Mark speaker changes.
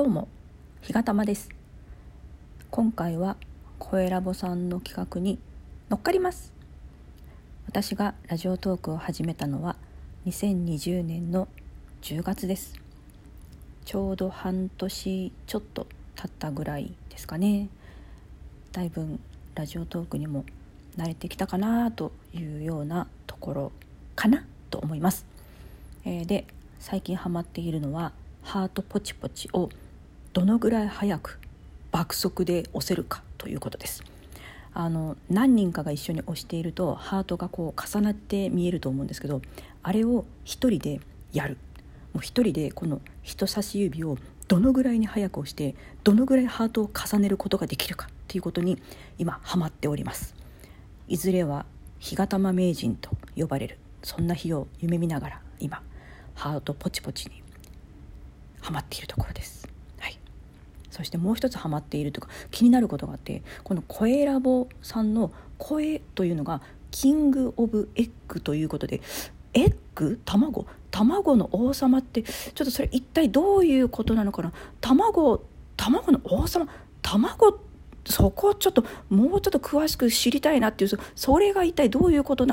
Speaker 1: どうも日がたまです。今回は声ラボさんの企画に乗っかります。私がラジオトークを始めたのは2020年の10月です。ちょうど半年ちょっと経ったぐらいですかね。だいぶラジオトークにも慣れてきたかなというようなところかなと思います、えー、で最近ハマっているのはハートポチポチをどのぐらい早く爆速で押せるかということです。あの何人かが一緒に押しているとハートがこう重なって見えると思うんですけどあれを一人でやる。もう一人でこの人差し指をどのぐらいに早く押してどのぐらいハートを重ねることができるかということに今ハマっております。いずれは日がたま名人と呼ばれるそんな日を夢見ながら今ハートポチポチにハマっているところです。そしてもう一つハマっているとか気になることがあってこのこえラボさんの声というのが King of Egg ということで egg？卵？卵の王様ってちょっとそれ一体どういうことなのかな？卵？卵の王様？卵？そこをちょっともうちょっと詳しく知りたいなっていうそれが一体どういうことな